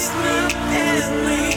sleep and me.